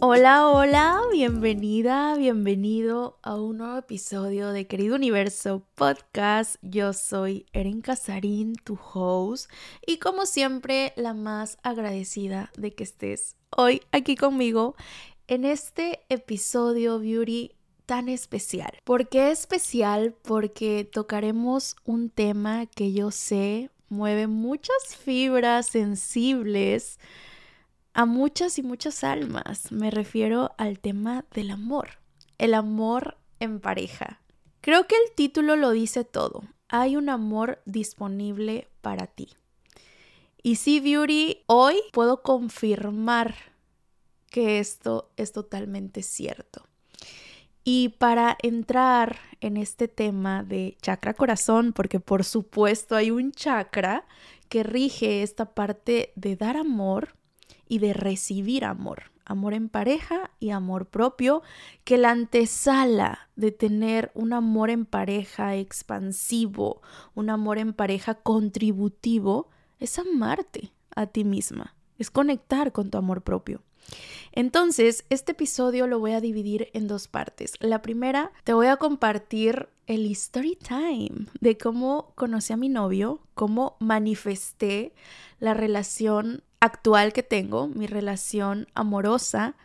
Hola, hola, bienvenida, bienvenido a un nuevo episodio de Querido Universo Podcast. Yo soy Erin Casarín, tu host, y como siempre, la más agradecida de que estés hoy aquí conmigo en este episodio Beauty tan especial. ¿Por qué especial? Porque tocaremos un tema que yo sé mueve muchas fibras sensibles a muchas y muchas almas. Me refiero al tema del amor, el amor en pareja. Creo que el título lo dice todo. Hay un amor disponible para ti. Y sí, Beauty, hoy puedo confirmar que esto es totalmente cierto. Y para entrar en este tema de chakra corazón, porque por supuesto hay un chakra que rige esta parte de dar amor, y de recibir amor, amor en pareja y amor propio, que la antesala de tener un amor en pareja expansivo, un amor en pareja contributivo, es amarte a ti misma, es conectar con tu amor propio. Entonces, este episodio lo voy a dividir en dos partes. La primera, te voy a compartir el story time de cómo conocí a mi novio, cómo manifesté la relación actual que tengo, mi relación amorosa,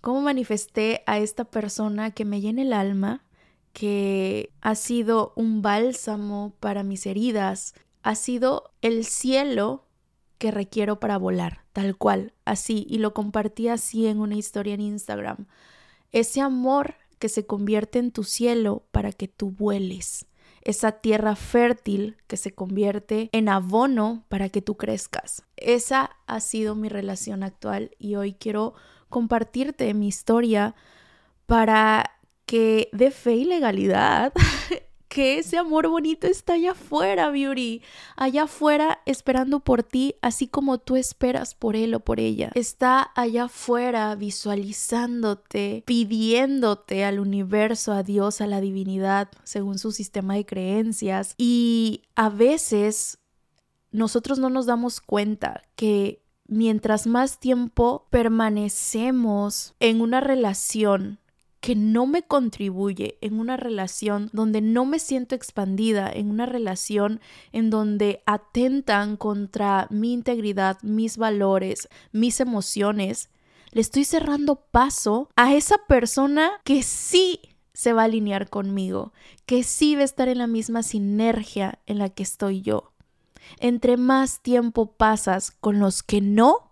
cómo manifesté a esta persona que me llena el alma, que ha sido un bálsamo para mis heridas, ha sido el cielo que requiero para volar, tal cual, así, y lo compartí así en una historia en Instagram. Ese amor que se convierte en tu cielo para que tú vueles esa tierra fértil que se convierte en abono para que tú crezcas. Esa ha sido mi relación actual y hoy quiero compartirte mi historia para que dé fe y legalidad que ese amor bonito está allá afuera, Beauty, allá afuera esperando por ti, así como tú esperas por él o por ella. Está allá afuera visualizándote, pidiéndote al universo, a Dios, a la divinidad, según su sistema de creencias. Y a veces nosotros no nos damos cuenta que mientras más tiempo permanecemos en una relación que no me contribuye en una relación donde no me siento expandida, en una relación en donde atentan contra mi integridad, mis valores, mis emociones, le estoy cerrando paso a esa persona que sí se va a alinear conmigo, que sí va a estar en la misma sinergia en la que estoy yo. Entre más tiempo pasas con los que no,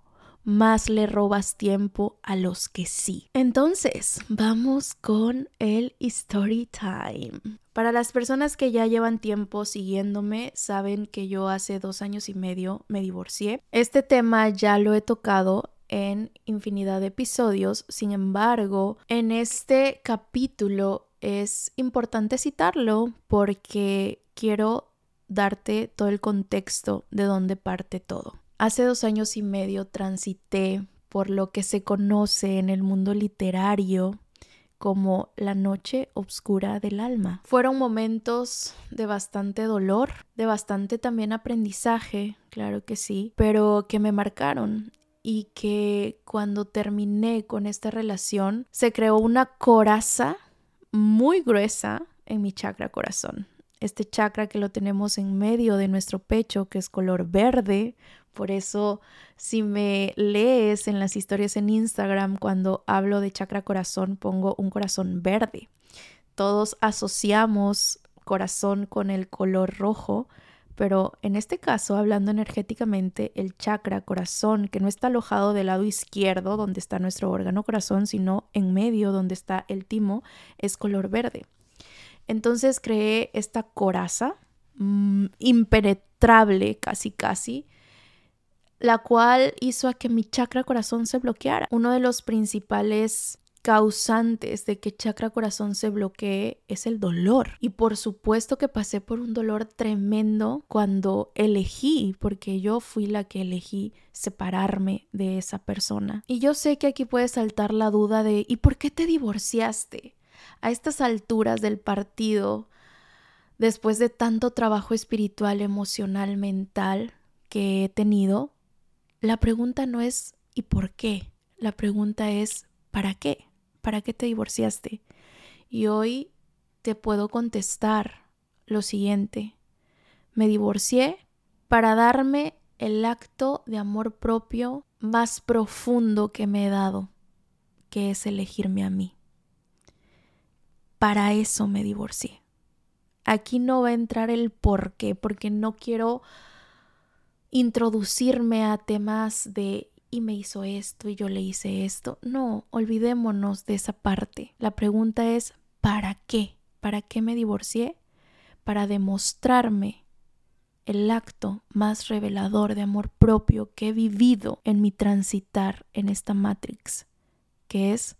más le robas tiempo a los que sí. Entonces, vamos con el story time. Para las personas que ya llevan tiempo siguiéndome, saben que yo hace dos años y medio me divorcié. Este tema ya lo he tocado en infinidad de episodios, sin embargo, en este capítulo es importante citarlo porque quiero darte todo el contexto de dónde parte todo. Hace dos años y medio transité por lo que se conoce en el mundo literario como la noche oscura del alma. Fueron momentos de bastante dolor, de bastante también aprendizaje, claro que sí, pero que me marcaron y que cuando terminé con esta relación se creó una coraza muy gruesa en mi chakra corazón. Este chakra que lo tenemos en medio de nuestro pecho, que es color verde, por eso, si me lees en las historias en Instagram, cuando hablo de chakra corazón, pongo un corazón verde. Todos asociamos corazón con el color rojo, pero en este caso, hablando energéticamente, el chakra corazón, que no está alojado del lado izquierdo, donde está nuestro órgano corazón, sino en medio, donde está el timo, es color verde. Entonces creé esta coraza mm, impenetrable, casi casi, la cual hizo a que mi chakra corazón se bloqueara. Uno de los principales causantes de que chakra corazón se bloquee es el dolor. Y por supuesto que pasé por un dolor tremendo cuando elegí, porque yo fui la que elegí separarme de esa persona. Y yo sé que aquí puede saltar la duda de ¿y por qué te divorciaste? A estas alturas del partido, después de tanto trabajo espiritual, emocional, mental que he tenido, la pregunta no es ¿y por qué? La pregunta es ¿para qué? ¿Para qué te divorciaste? Y hoy te puedo contestar lo siguiente. Me divorcié para darme el acto de amor propio más profundo que me he dado, que es elegirme a mí. Para eso me divorcié. Aquí no va a entrar el por qué, porque no quiero introducirme a temas de y me hizo esto y yo le hice esto. No, olvidémonos de esa parte. La pregunta es ¿para qué? ¿Para qué me divorcié? Para demostrarme el acto más revelador de amor propio que he vivido en mi transitar en esta Matrix, que es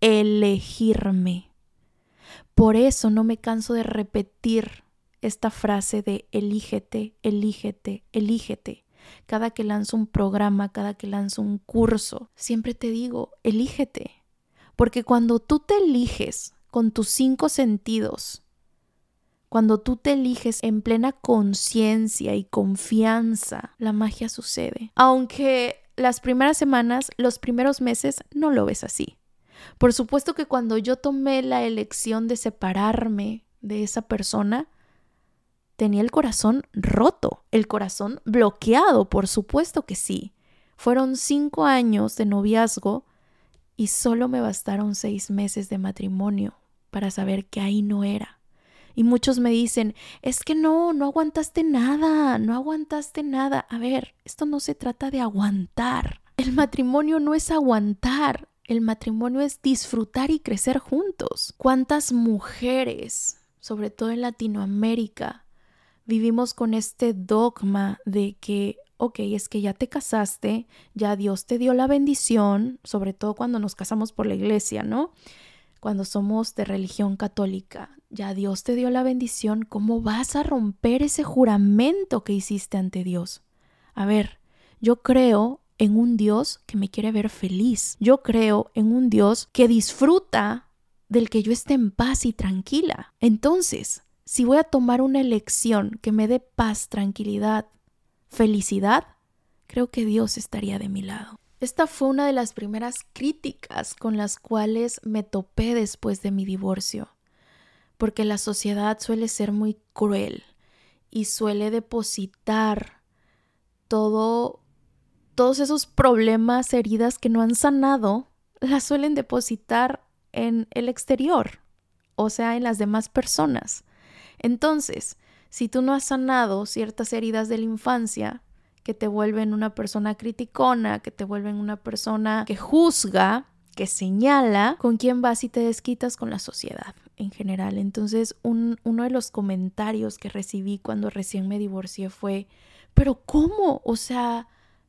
elegirme. Por eso no me canso de repetir esta frase de elígete, elígete, elígete. Cada que lanzo un programa, cada que lanzo un curso, siempre te digo, elígete. Porque cuando tú te eliges con tus cinco sentidos, cuando tú te eliges en plena conciencia y confianza, la magia sucede. Aunque las primeras semanas, los primeros meses, no lo ves así. Por supuesto que cuando yo tomé la elección de separarme de esa persona, tenía el corazón roto, el corazón bloqueado, por supuesto que sí. Fueron cinco años de noviazgo y solo me bastaron seis meses de matrimonio para saber que ahí no era. Y muchos me dicen, es que no, no aguantaste nada, no aguantaste nada. A ver, esto no se trata de aguantar. El matrimonio no es aguantar, el matrimonio es disfrutar y crecer juntos. ¿Cuántas mujeres, sobre todo en Latinoamérica, vivimos con este dogma de que, ok, es que ya te casaste, ya Dios te dio la bendición, sobre todo cuando nos casamos por la iglesia, ¿no? Cuando somos de religión católica, ya Dios te dio la bendición, ¿cómo vas a romper ese juramento que hiciste ante Dios? A ver, yo creo en un Dios que me quiere ver feliz. Yo creo en un Dios que disfruta del que yo esté en paz y tranquila. Entonces, si voy a tomar una elección que me dé paz, tranquilidad, felicidad, creo que Dios estaría de mi lado. Esta fue una de las primeras críticas con las cuales me topé después de mi divorcio porque la sociedad suele ser muy cruel y suele depositar todo todos esos problemas, heridas que no han sanado, las suelen depositar en el exterior, o sea, en las demás personas. Entonces, si tú no has sanado ciertas heridas de la infancia que te vuelven una persona criticona, que te vuelven una persona que juzga, que señala, ¿con quién vas y te desquitas con la sociedad? en general. Entonces, uno de los comentarios que recibí cuando recién me divorcié fue, pero ¿cómo? O sea,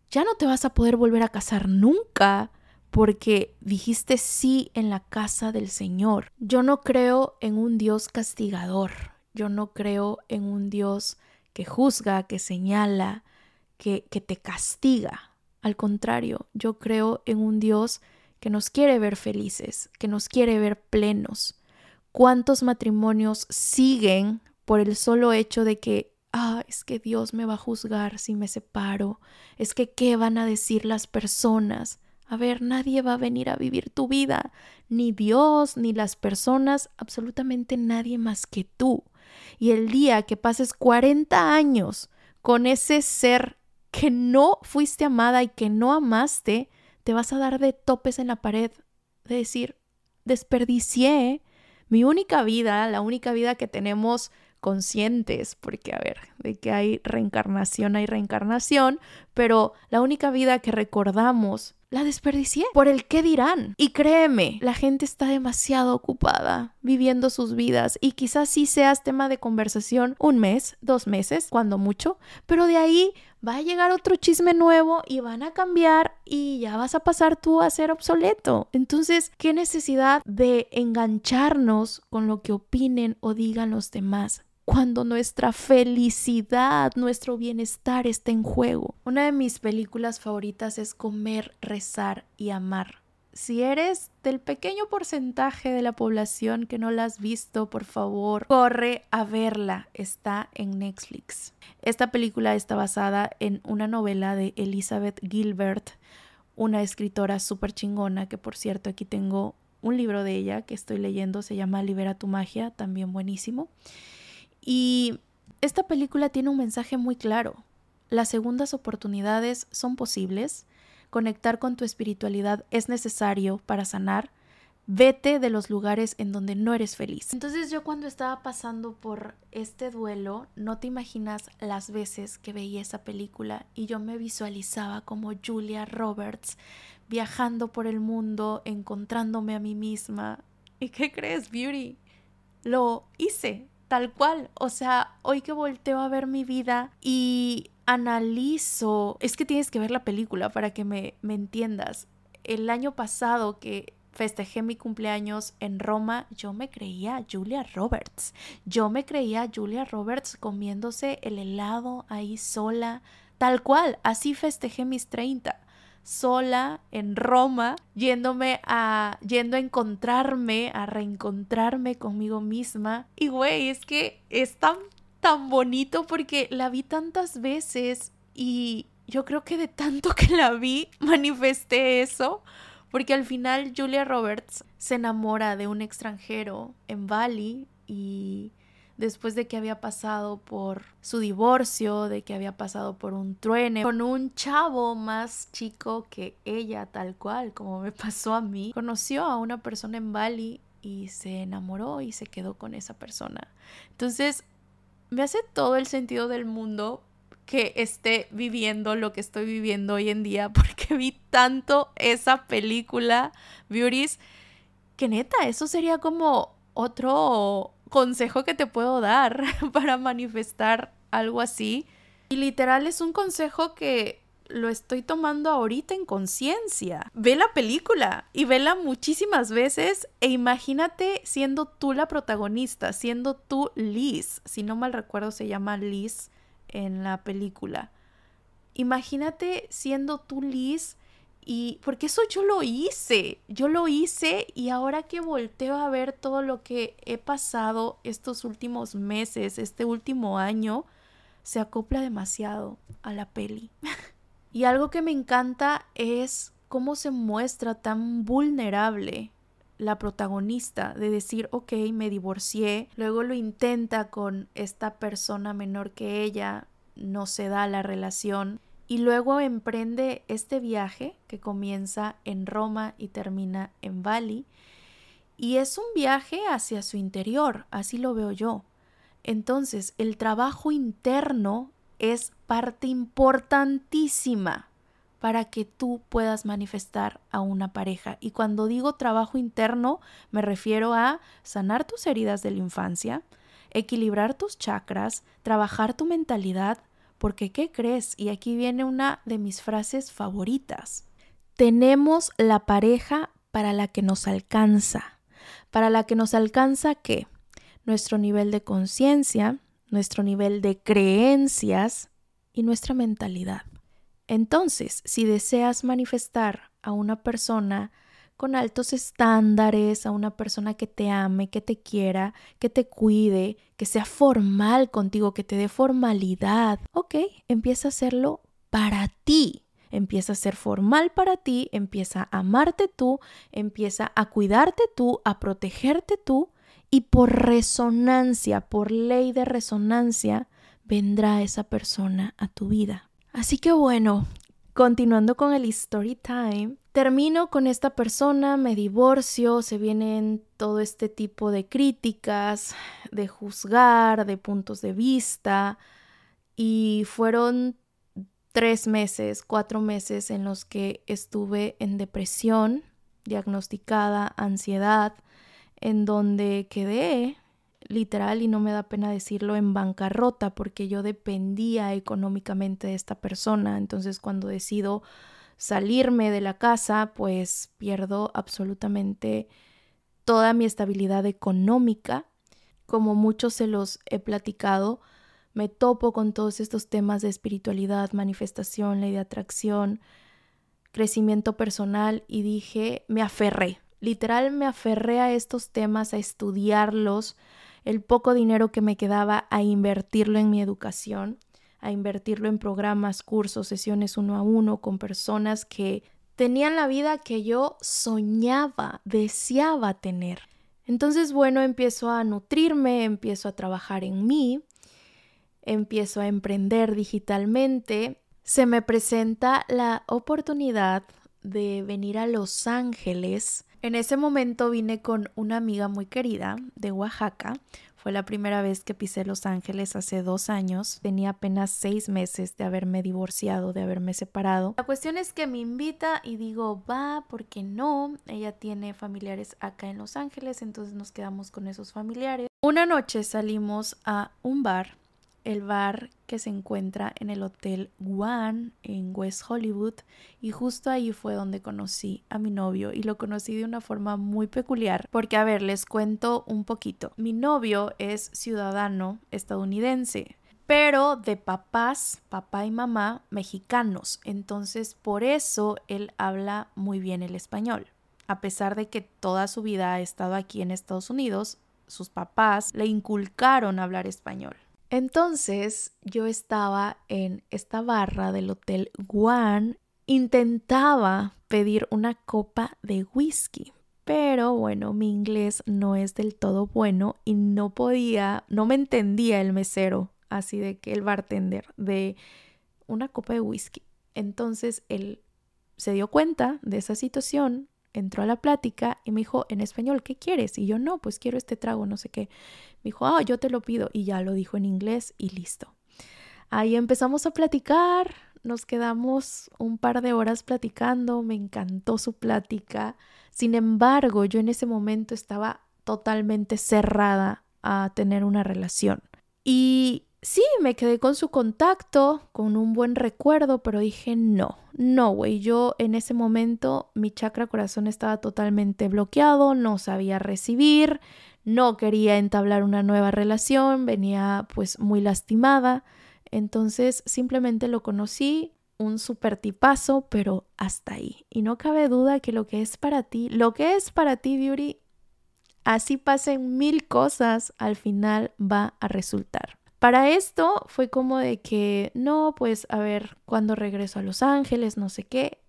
ya no te vas a poder volver a casar nunca porque dijiste sí en la casa del Señor. Yo no creo en un Dios castigador. Yo no creo en un Dios que juzga, que señala, que, que te castiga. Al contrario, yo creo en un Dios que nos quiere ver felices, que nos quiere ver plenos, ¿Cuántos matrimonios siguen por el solo hecho de que, ah, es que Dios me va a juzgar si me separo? Es que, ¿qué van a decir las personas? A ver, nadie va a venir a vivir tu vida, ni Dios, ni las personas, absolutamente nadie más que tú. Y el día que pases 40 años con ese ser que no fuiste amada y que no amaste, te vas a dar de topes en la pared, de decir, desperdicié mi única vida, la única vida que tenemos conscientes, porque a ver, de que hay reencarnación, hay reencarnación, pero la única vida que recordamos la desperdicié por el qué dirán. Y créeme, la gente está demasiado ocupada viviendo sus vidas y quizás sí seas tema de conversación un mes, dos meses, cuando mucho, pero de ahí va a llegar otro chisme nuevo y van a cambiar y ya vas a pasar tú a ser obsoleto. Entonces, ¿qué necesidad de engancharnos con lo que opinen o digan los demás? Cuando nuestra felicidad, nuestro bienestar está en juego. Una de mis películas favoritas es Comer, Rezar y Amar. Si eres del pequeño porcentaje de la población que no la has visto, por favor, corre a verla. Está en Netflix. Esta película está basada en una novela de Elizabeth Gilbert, una escritora súper chingona, que por cierto aquí tengo un libro de ella que estoy leyendo, se llama Libera tu magia, también buenísimo. Y esta película tiene un mensaje muy claro. Las segundas oportunidades son posibles, conectar con tu espiritualidad es necesario para sanar, vete de los lugares en donde no eres feliz. Entonces yo cuando estaba pasando por este duelo, no te imaginas las veces que veía esa película y yo me visualizaba como Julia Roberts viajando por el mundo, encontrándome a mí misma. ¿Y qué crees, Beauty? Lo hice, tal cual. O sea, hoy que volteo a ver mi vida y analizo, es que tienes que ver la película para que me, me entiendas. El año pasado que festejé mi cumpleaños en Roma, yo me creía Julia Roberts. Yo me creía Julia Roberts comiéndose el helado ahí sola, tal cual, así festejé mis 30 sola en Roma, yéndome a, yendo a encontrarme, a reencontrarme conmigo misma. Y güey, es que es tan, tan bonito porque la vi tantas veces y yo creo que de tanto que la vi, manifesté eso. Porque al final Julia Roberts se enamora de un extranjero en Bali y después de que había pasado por su divorcio, de que había pasado por un truene con un chavo más chico que ella, tal cual, como me pasó a mí. Conoció a una persona en Bali y se enamoró y se quedó con esa persona. Entonces, me hace todo el sentido del mundo que esté viviendo lo que estoy viviendo hoy en día porque vi tanto esa película Beauties que neta, eso sería como otro consejo que te puedo dar para manifestar algo así. Y literal es un consejo que lo estoy tomando ahorita en conciencia. Ve la película y vela muchísimas veces e imagínate siendo tú la protagonista, siendo tú Liz. Si no mal recuerdo se llama Liz en la película. Imagínate siendo tú Liz y porque eso yo lo hice, yo lo hice y ahora que volteo a ver todo lo que he pasado estos últimos meses, este último año, se acopla demasiado a la peli. y algo que me encanta es cómo se muestra tan vulnerable la protagonista de decir, ok, me divorcié, luego lo intenta con esta persona menor que ella, no se da la relación y luego emprende este viaje que comienza en Roma y termina en Bali. Y es un viaje hacia su interior, así lo veo yo. Entonces, el trabajo interno es parte importantísima para que tú puedas manifestar a una pareja. Y cuando digo trabajo interno, me refiero a sanar tus heridas de la infancia, equilibrar tus chakras, trabajar tu mentalidad, porque, ¿qué crees? Y aquí viene una de mis frases favoritas. Tenemos la pareja para la que nos alcanza. Para la que nos alcanza qué? Nuestro nivel de conciencia, nuestro nivel de creencias y nuestra mentalidad. Entonces, si deseas manifestar a una persona con altos estándares, a una persona que te ame, que te quiera, que te cuide, que sea formal contigo, que te dé formalidad. Ok, empieza a hacerlo para ti. Empieza a ser formal para ti, empieza a amarte tú, empieza a cuidarte tú, a protegerte tú y por resonancia, por ley de resonancia, vendrá esa persona a tu vida. Así que bueno, continuando con el story time, termino con esta persona, me divorcio, se vienen todo este tipo de críticas, de juzgar, de puntos de vista, y fueron tres meses, cuatro meses en los que estuve en depresión, diagnosticada, ansiedad, en donde quedé literal, y no me da pena decirlo, en bancarrota, porque yo dependía económicamente de esta persona. Entonces, cuando decido salirme de la casa, pues pierdo absolutamente toda mi estabilidad económica. Como muchos se los he platicado, me topo con todos estos temas de espiritualidad, manifestación, ley de atracción, crecimiento personal y dije, me aferré, literal me aferré a estos temas, a estudiarlos, el poco dinero que me quedaba a invertirlo en mi educación a invertirlo en programas, cursos, sesiones uno a uno con personas que tenían la vida que yo soñaba, deseaba tener. Entonces, bueno, empiezo a nutrirme, empiezo a trabajar en mí, empiezo a emprender digitalmente. Se me presenta la oportunidad de venir a Los Ángeles. En ese momento vine con una amiga muy querida de Oaxaca. Fue la primera vez que pisé Los Ángeles hace dos años. Tenía apenas seis meses de haberme divorciado, de haberme separado. La cuestión es que me invita y digo, va, ¿por qué no? Ella tiene familiares acá en Los Ángeles, entonces nos quedamos con esos familiares. Una noche salimos a un bar el bar que se encuentra en el Hotel One en West Hollywood y justo ahí fue donde conocí a mi novio y lo conocí de una forma muy peculiar porque a ver les cuento un poquito mi novio es ciudadano estadounidense pero de papás, papá y mamá mexicanos. Entonces, por eso él habla muy bien el español. A pesar de que toda su vida ha estado aquí en Estados Unidos, sus papás le inculcaron hablar español. Entonces yo estaba en esta barra del Hotel Guan, intentaba pedir una copa de whisky, pero bueno, mi inglés no es del todo bueno y no podía, no me entendía el mesero, así de que el bartender, de una copa de whisky. Entonces él se dio cuenta de esa situación, entró a la plática y me dijo en español, ¿qué quieres? Y yo no, pues quiero este trago, no sé qué. Me dijo, ah, yo te lo pido. Y ya lo dijo en inglés y listo. Ahí empezamos a platicar, nos quedamos un par de horas platicando, me encantó su plática. Sin embargo, yo en ese momento estaba totalmente cerrada a tener una relación. Y sí, me quedé con su contacto, con un buen recuerdo, pero dije, no, no, güey, yo en ese momento mi chakra corazón estaba totalmente bloqueado, no sabía recibir, no quería entablar una nueva relación, venía pues muy lastimada, entonces simplemente lo conocí, un super tipazo, pero hasta ahí. Y no cabe duda que lo que es para ti, lo que es para ti, Beauty, así pasen mil cosas, al final va a resultar. Para esto fue como de que, no, pues a ver, cuando regreso a Los Ángeles, no sé qué.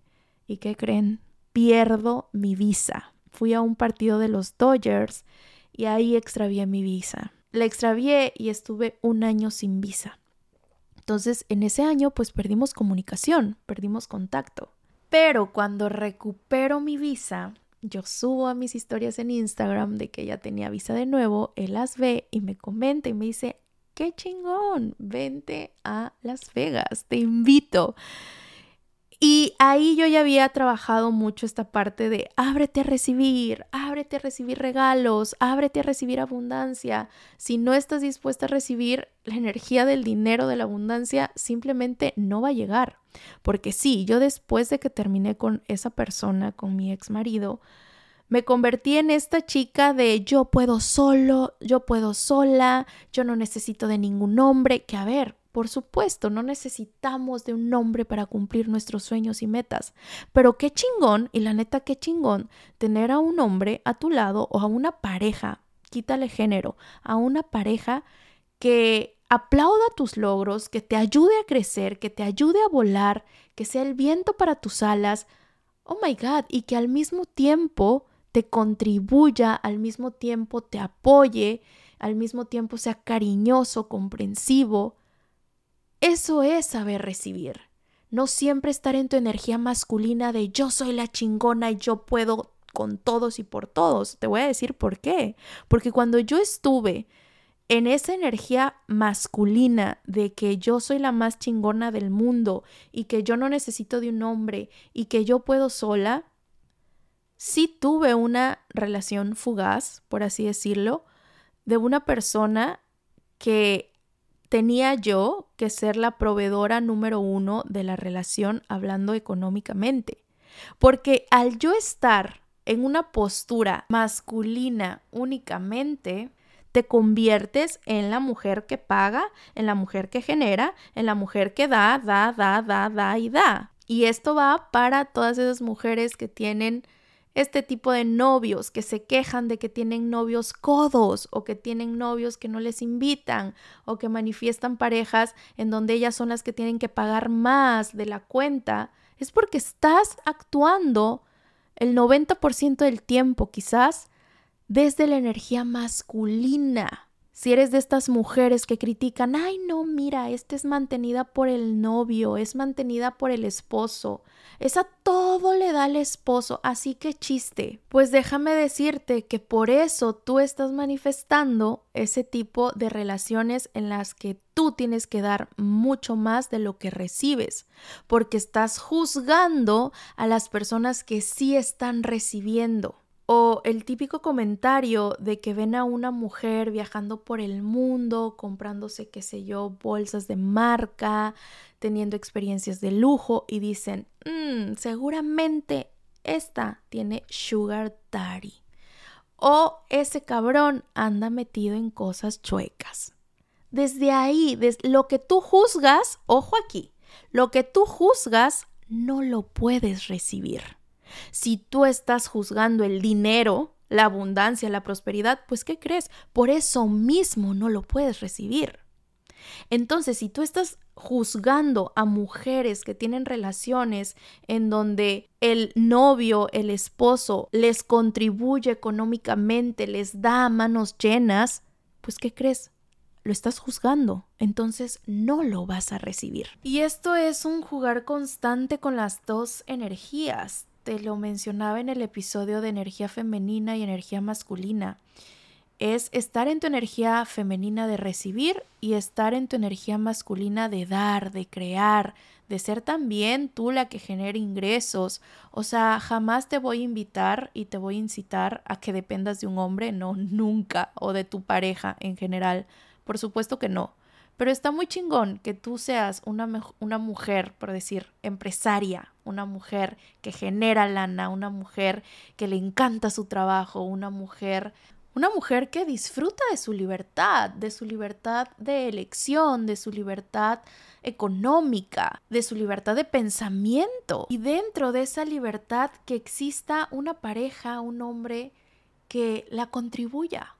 ¿Y qué creen? Pierdo mi visa. Fui a un partido de los Dodgers y ahí extravié mi visa. La extravié y estuve un año sin visa. Entonces, en ese año, pues perdimos comunicación, perdimos contacto. Pero cuando recupero mi visa, yo subo a mis historias en Instagram de que ya tenía visa de nuevo, él las ve y me comenta y me dice, qué chingón, vente a Las Vegas, te invito. Y ahí yo ya había trabajado mucho esta parte de ábrete a recibir, ábrete a recibir regalos, ábrete a recibir abundancia. Si no estás dispuesta a recibir la energía del dinero, de la abundancia, simplemente no va a llegar. Porque sí, yo después de que terminé con esa persona, con mi ex marido, me convertí en esta chica de yo puedo solo, yo puedo sola, yo no necesito de ningún hombre, que a ver, por supuesto, no necesitamos de un hombre para cumplir nuestros sueños y metas, pero qué chingón, y la neta qué chingón, tener a un hombre a tu lado o a una pareja, quítale género, a una pareja que aplauda tus logros, que te ayude a crecer, que te ayude a volar, que sea el viento para tus alas, oh my god, y que al mismo tiempo te contribuya, al mismo tiempo te apoye, al mismo tiempo sea cariñoso, comprensivo. Eso es saber recibir. No siempre estar en tu energía masculina de yo soy la chingona y yo puedo con todos y por todos. Te voy a decir por qué. Porque cuando yo estuve en esa energía masculina de que yo soy la más chingona del mundo y que yo no necesito de un hombre y que yo puedo sola, sí tuve una relación fugaz, por así decirlo, de una persona que tenía yo que ser la proveedora número uno de la relación hablando económicamente. Porque al yo estar en una postura masculina únicamente, te conviertes en la mujer que paga, en la mujer que genera, en la mujer que da, da, da, da, da y da. Y esto va para todas esas mujeres que tienen este tipo de novios que se quejan de que tienen novios codos o que tienen novios que no les invitan o que manifiestan parejas en donde ellas son las que tienen que pagar más de la cuenta, Es porque estás actuando el 90% del tiempo quizás desde la energía masculina. Si eres de estas mujeres que critican, ay no, mira, esta es mantenida por el novio, es mantenida por el esposo, esa todo le da al esposo, así que chiste. Pues déjame decirte que por eso tú estás manifestando ese tipo de relaciones en las que tú tienes que dar mucho más de lo que recibes, porque estás juzgando a las personas que sí están recibiendo. O el típico comentario de que ven a una mujer viajando por el mundo, comprándose, qué sé yo, bolsas de marca, teniendo experiencias de lujo y dicen, mmm, seguramente esta tiene sugar daddy. O ese cabrón anda metido en cosas chuecas. Desde ahí, desde lo que tú juzgas, ojo aquí, lo que tú juzgas no lo puedes recibir. Si tú estás juzgando el dinero, la abundancia, la prosperidad, pues ¿qué crees? Por eso mismo no lo puedes recibir. Entonces, si tú estás juzgando a mujeres que tienen relaciones en donde el novio, el esposo les contribuye económicamente, les da manos llenas, pues ¿qué crees? Lo estás juzgando, entonces no lo vas a recibir. Y esto es un jugar constante con las dos energías te lo mencionaba en el episodio de energía femenina y energía masculina, es estar en tu energía femenina de recibir y estar en tu energía masculina de dar, de crear, de ser también tú la que genera ingresos. O sea, jamás te voy a invitar y te voy a incitar a que dependas de un hombre, no, nunca, o de tu pareja en general. Por supuesto que no. Pero está muy chingón que tú seas una, una mujer, por decir, empresaria, una mujer que genera lana, una mujer que le encanta su trabajo, una mujer, una mujer que disfruta de su libertad, de su libertad de elección, de su libertad económica, de su libertad de pensamiento. Y dentro de esa libertad que exista una pareja, un hombre que la contribuya,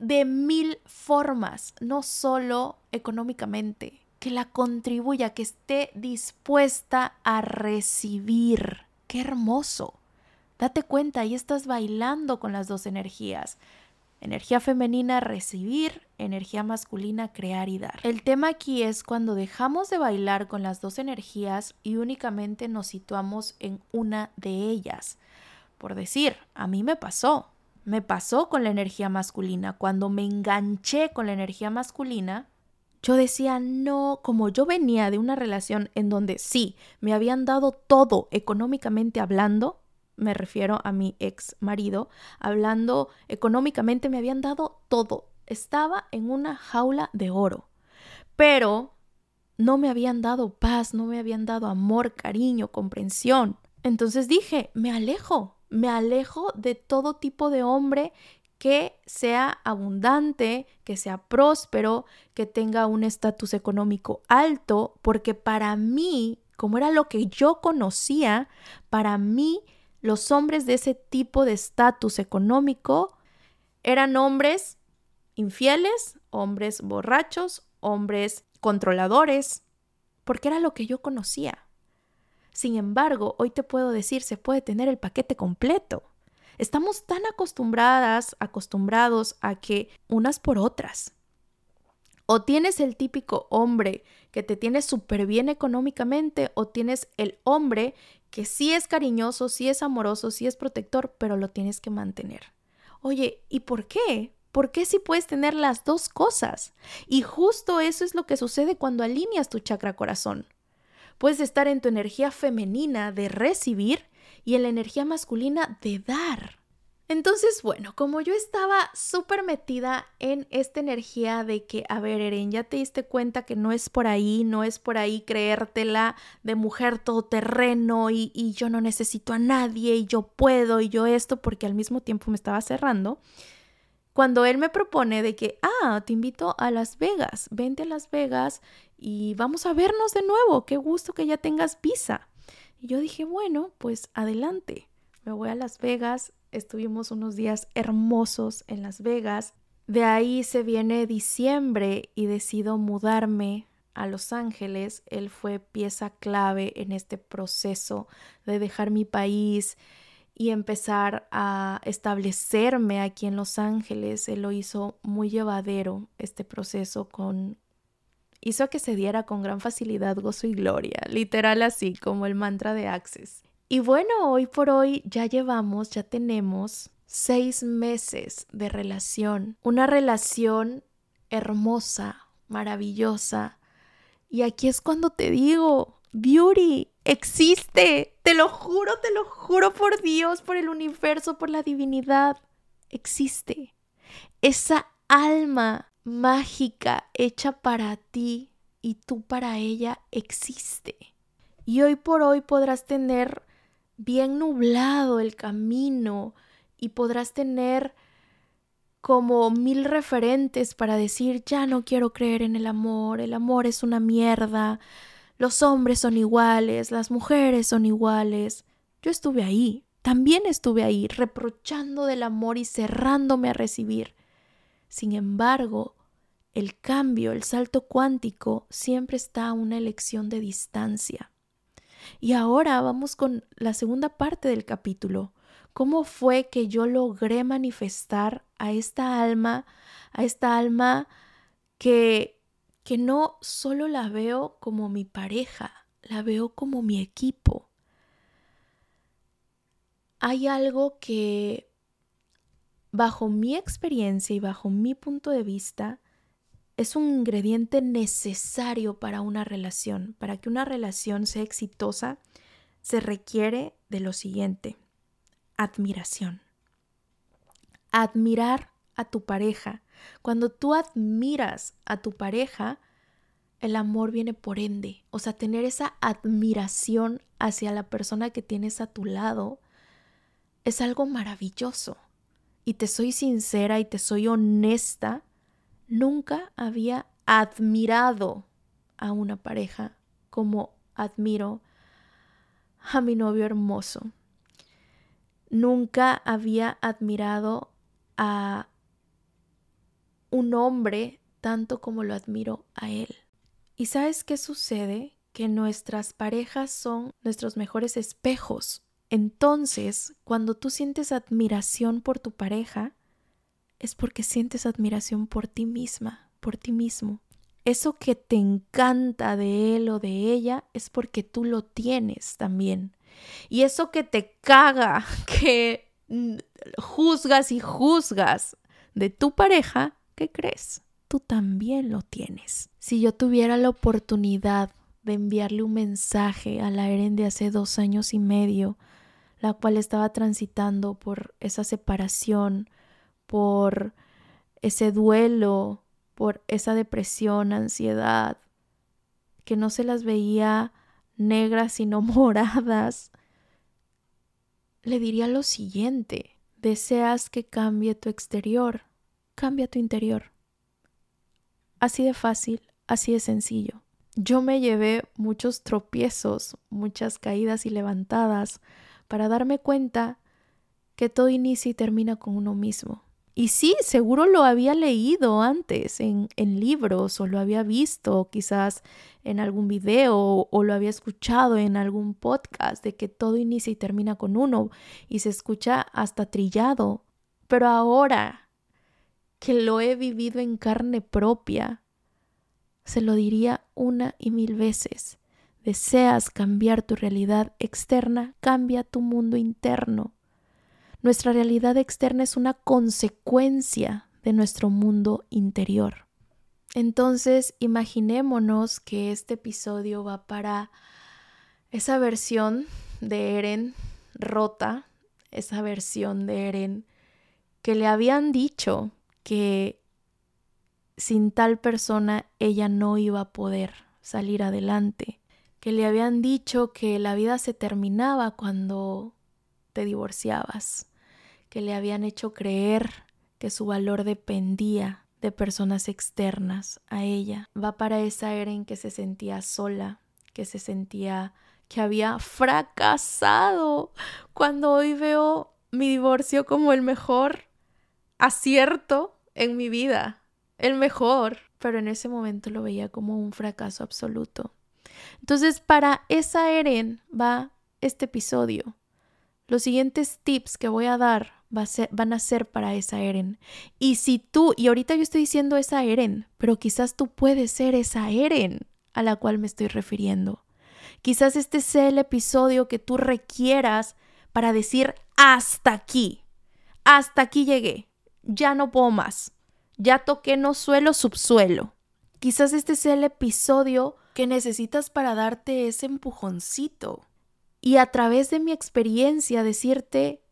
de mil formas, no solo económicamente, que la contribuya, que esté dispuesta a recibir. ¡Qué hermoso! Date cuenta, ahí estás bailando con las dos energías. Energía femenina, recibir, energía masculina, crear y dar. El tema aquí es cuando dejamos de bailar con las dos energías y únicamente nos situamos en una de ellas. Por decir, a mí me pasó, me pasó con la energía masculina. Cuando me enganché con la energía masculina, yo decía, no, como yo venía de una relación en donde sí, me habían dado todo económicamente hablando, me refiero a mi ex marido, hablando económicamente me habían dado todo. Estaba en una jaula de oro. Pero no me habían dado paz, no me habían dado amor, cariño, comprensión. Entonces dije, me alejo, me alejo de todo tipo de hombre que sea abundante, que sea próspero, que tenga un estatus económico alto, porque para mí, como era lo que yo conocía, para mí los hombres de ese tipo de estatus económico eran hombres infieles, hombres borrachos, hombres controladores, porque era lo que yo conocía. Sin embargo, hoy te puedo decir, se puede tener el paquete completo. Estamos tan acostumbradas, acostumbrados a que unas por otras. O tienes el típico hombre que te tiene súper bien económicamente, o tienes el hombre que sí es cariñoso, sí es amoroso, sí es protector, pero lo tienes que mantener. Oye, ¿y por qué? ¿Por qué si puedes tener las dos cosas? Y justo eso es lo que sucede cuando alineas tu chakra corazón. Puedes estar en tu energía femenina de recibir y en la energía masculina de dar. Entonces, bueno, como yo estaba súper metida en esta energía de que, a ver, Eren, ya te diste cuenta que no es por ahí, no es por ahí creértela de mujer todoterreno y, y yo no necesito a nadie y yo puedo y yo esto, porque al mismo tiempo me estaba cerrando cuando él me propone de que, ah, te invito a Las Vegas, vente a Las Vegas y vamos a vernos de nuevo, qué gusto que ya tengas visa. Y yo dije, bueno, pues adelante, me voy a Las Vegas, estuvimos unos días hermosos en Las Vegas, de ahí se viene diciembre y decido mudarme a Los Ángeles, él fue pieza clave en este proceso de dejar mi país y empezar a establecerme aquí en Los Ángeles. Él lo hizo muy llevadero, este proceso con... hizo que se diera con gran facilidad gozo y gloria, literal así como el mantra de Access. Y bueno, hoy por hoy ya llevamos, ya tenemos seis meses de relación, una relación hermosa, maravillosa, y aquí es cuando te digo, Beauty existe, te lo juro, te lo juro por Dios, por el universo, por la divinidad, existe. Esa alma mágica hecha para ti y tú para ella existe. Y hoy por hoy podrás tener bien nublado el camino y podrás tener como mil referentes para decir, ya no quiero creer en el amor, el amor es una mierda, los hombres son iguales, las mujeres son iguales. Yo estuve ahí, también estuve ahí, reprochando del amor y cerrándome a recibir. Sin embargo, el cambio, el salto cuántico, siempre está a una elección de distancia. Y ahora vamos con la segunda parte del capítulo, cómo fue que yo logré manifestar a esta alma, a esta alma que, que no solo la veo como mi pareja, la veo como mi equipo. Hay algo que, bajo mi experiencia y bajo mi punto de vista, es un ingrediente necesario para una relación. Para que una relación sea exitosa, se requiere de lo siguiente admiración. Admirar a tu pareja. Cuando tú admiras a tu pareja, el amor viene por ende. O sea, tener esa admiración hacia la persona que tienes a tu lado es algo maravilloso. Y te soy sincera y te soy honesta, nunca había admirado a una pareja como admiro a mi novio hermoso nunca había admirado a un hombre tanto como lo admiro a él. ¿Y sabes qué sucede? Que nuestras parejas son nuestros mejores espejos. Entonces, cuando tú sientes admiración por tu pareja, es porque sientes admiración por ti misma, por ti mismo. Eso que te encanta de él o de ella es porque tú lo tienes también. Y eso que te caga, que juzgas y juzgas de tu pareja, ¿qué crees? Tú también lo tienes. Si yo tuviera la oportunidad de enviarle un mensaje a la Eren de hace dos años y medio, la cual estaba transitando por esa separación, por ese duelo, por esa depresión, ansiedad, que no se las veía negras sino moradas, le diría lo siguiente, deseas que cambie tu exterior, cambia tu interior. Así de fácil, así de sencillo. Yo me llevé muchos tropiezos, muchas caídas y levantadas para darme cuenta que todo inicia y termina con uno mismo. Y sí, seguro lo había leído antes en, libros o lo había visto quizás en algún video o lo había escuchado en algún podcast de que todo inicia y termina con uno y se escucha hasta trillado. Pero ahora que lo he vivido en carne propia, se lo diría una y mil veces. Deseas cambiar tu realidad externa, cambia tu mundo interno. Nuestra realidad externa es una consecuencia de nuestro mundo interior. Entonces, imaginémonos que este episodio va para esa versión de Eren rota, esa versión de Eren que le habían dicho que sin tal persona ella no iba a poder salir adelante, que le habían dicho que la vida se terminaba cuando te divorciabas, que le habían hecho creer que su valor dependía de personas externas a ella. Va para esa era en que se sentía sola, que se sentía que había fracasado. Cuando hoy veo mi divorcio como el mejor acierto en mi vida, el mejor. pero en ese momento lo veía como un fracaso absoluto. Entonces, para esa Eren va este episodio. Los siguientes tips que voy a dar van a ser para esa Eren. Y si tú, y ahorita yo estoy diciendo esa Eren, pero quizás tú puedes ser esa Eren a la cual me estoy refiriendo. Quizás este sea el episodio que tú requieras para decir hasta aquí, hasta aquí llegué, ya no puedo más, ya toqué no suelo, subsuelo. Quizás este sea el episodio que necesitas para darte ese empujoncito y a través de mi experiencia decirte,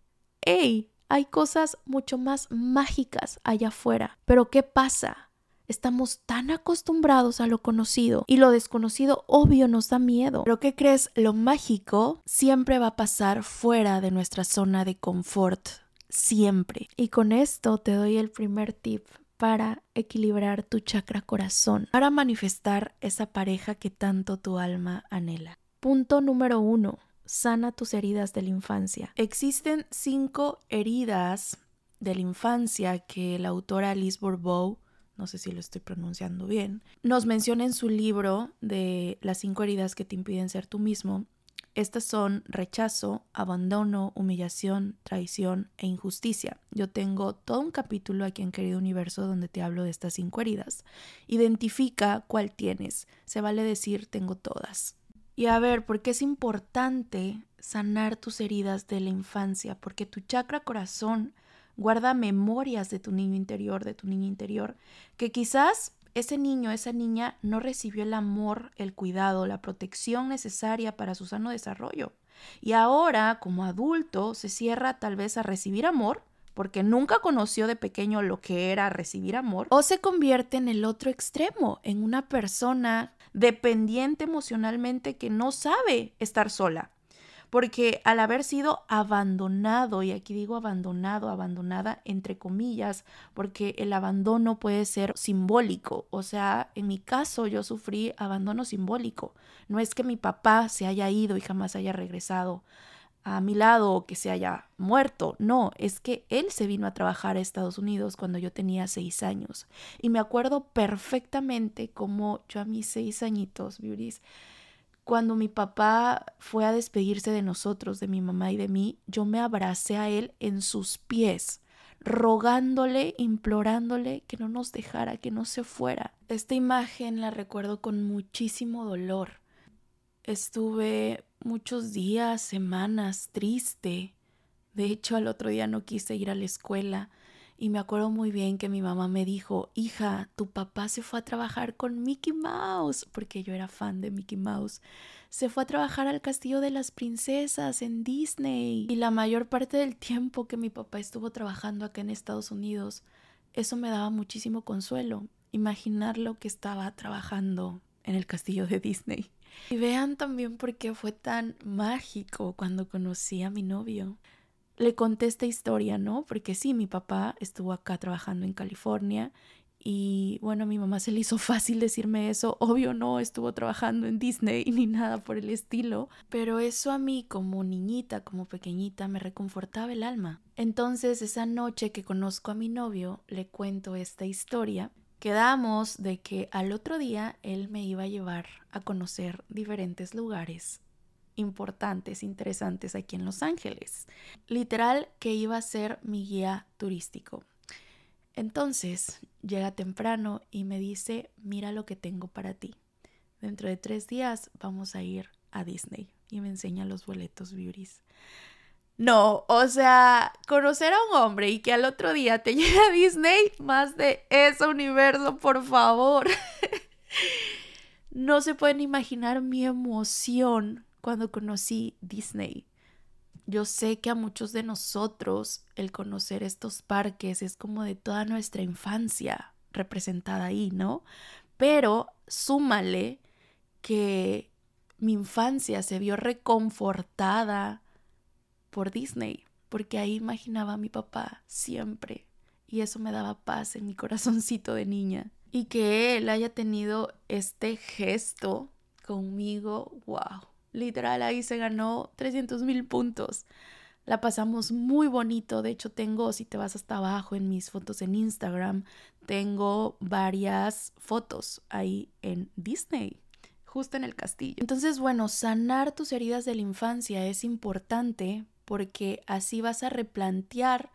hey, hay cosas mucho más mágicas allá afuera. Pero ¿qué pasa? Estamos tan acostumbrados a lo conocido y lo desconocido obvio nos da miedo. Pero ¿qué crees? Lo mágico siempre va a pasar fuera de nuestra zona de confort. Siempre. Y con esto te doy el primer tip para equilibrar tu chakra corazón, para manifestar esa pareja que tanto tu alma anhela. Punto número uno sana tus heridas de la infancia. Existen cinco heridas de la infancia que la autora Alice Bourbeau, no sé si lo estoy pronunciando bien, nos menciona en su libro de las cinco heridas que te impiden ser tú mismo. Estas son rechazo, abandono, humillación, traición e injusticia. Yo tengo todo un capítulo aquí en Querido Universo donde te hablo de estas cinco heridas. Identifica cuál tienes. Se vale decir tengo todas. Y a ver, ¿por qué es importante sanar tus heridas de la infancia? Porque tu chakra corazón guarda memorias de tu niño interior, de tu niña interior, que quizás ese niño, esa niña no recibió el amor, el cuidado, la protección necesaria para su sano desarrollo. Y ahora, como adulto, se cierra tal vez a recibir amor, porque nunca conoció de pequeño lo que era recibir amor, o se convierte en el otro extremo, en una persona dependiente emocionalmente que no sabe estar sola. Porque al haber sido abandonado, y aquí digo abandonado, abandonada entre comillas, porque el abandono puede ser simbólico. O sea, en mi caso yo sufrí abandono simbólico. No es que mi papá se haya ido y jamás haya regresado a mi lado o que se haya muerto. No, es que él se vino a trabajar a Estados Unidos cuando yo tenía seis años. Y me acuerdo perfectamente como yo a mis seis añitos, Beauties, cuando mi papá fue a despedirse de nosotros, de mi mamá y de mí, yo me abracé a él en sus pies rogándole, implorándole que no nos dejara, que no se fuera. Esta imagen la recuerdo con muchísimo dolor. Estuve muchos días, semanas triste. De hecho, al otro día no quise ir a la escuela y me acuerdo muy bien que mi mamá me dijo, hija, tu papá se fue a trabajar con Mickey Mouse, porque yo era fan de Mickey Mouse. Se fue a trabajar al Castillo de las Princesas en Disney. Y la mayor parte del tiempo que mi papá estuvo trabajando acá en Estados Unidos, eso me daba muchísimo consuelo. Imaginar lo que estaba trabajando en el castillo de Disney. Y vean también por qué fue tan mágico cuando conocí a mi novio. Le conté esta historia, ¿no? Porque sí, mi papá estuvo acá trabajando en California y bueno, mi mamá se le hizo fácil decirme eso. Obvio no estuvo trabajando en Disney ni nada por el estilo, pero eso a mí como niñita, como pequeñita, me reconfortaba el alma. Entonces, esa noche que conozco a mi novio, le cuento esta historia Quedamos de que al otro día él me iba a llevar a conocer diferentes lugares importantes, interesantes aquí en Los Ángeles. Literal que iba a ser mi guía turístico. Entonces llega temprano y me dice, mira lo que tengo para ti. Dentro de tres días vamos a ir a Disney y me enseña los boletos beauties. No, o sea, conocer a un hombre y que al otro día te llegue a Disney, más de ese universo, por favor. no se pueden imaginar mi emoción cuando conocí Disney. Yo sé que a muchos de nosotros el conocer estos parques es como de toda nuestra infancia representada ahí, ¿no? Pero súmale que mi infancia se vio reconfortada por Disney, porque ahí imaginaba a mi papá siempre y eso me daba paz en mi corazoncito de niña. Y que él haya tenido este gesto conmigo, wow, literal ahí se ganó 300 mil puntos. la pasamos muy bonito. De hecho, tengo, si te vas hasta abajo en mis fotos en Instagram, tengo varias fotos ahí en Disney, justo en el castillo. Entonces, bueno, sanar tus heridas de la infancia es importante porque así vas a replantear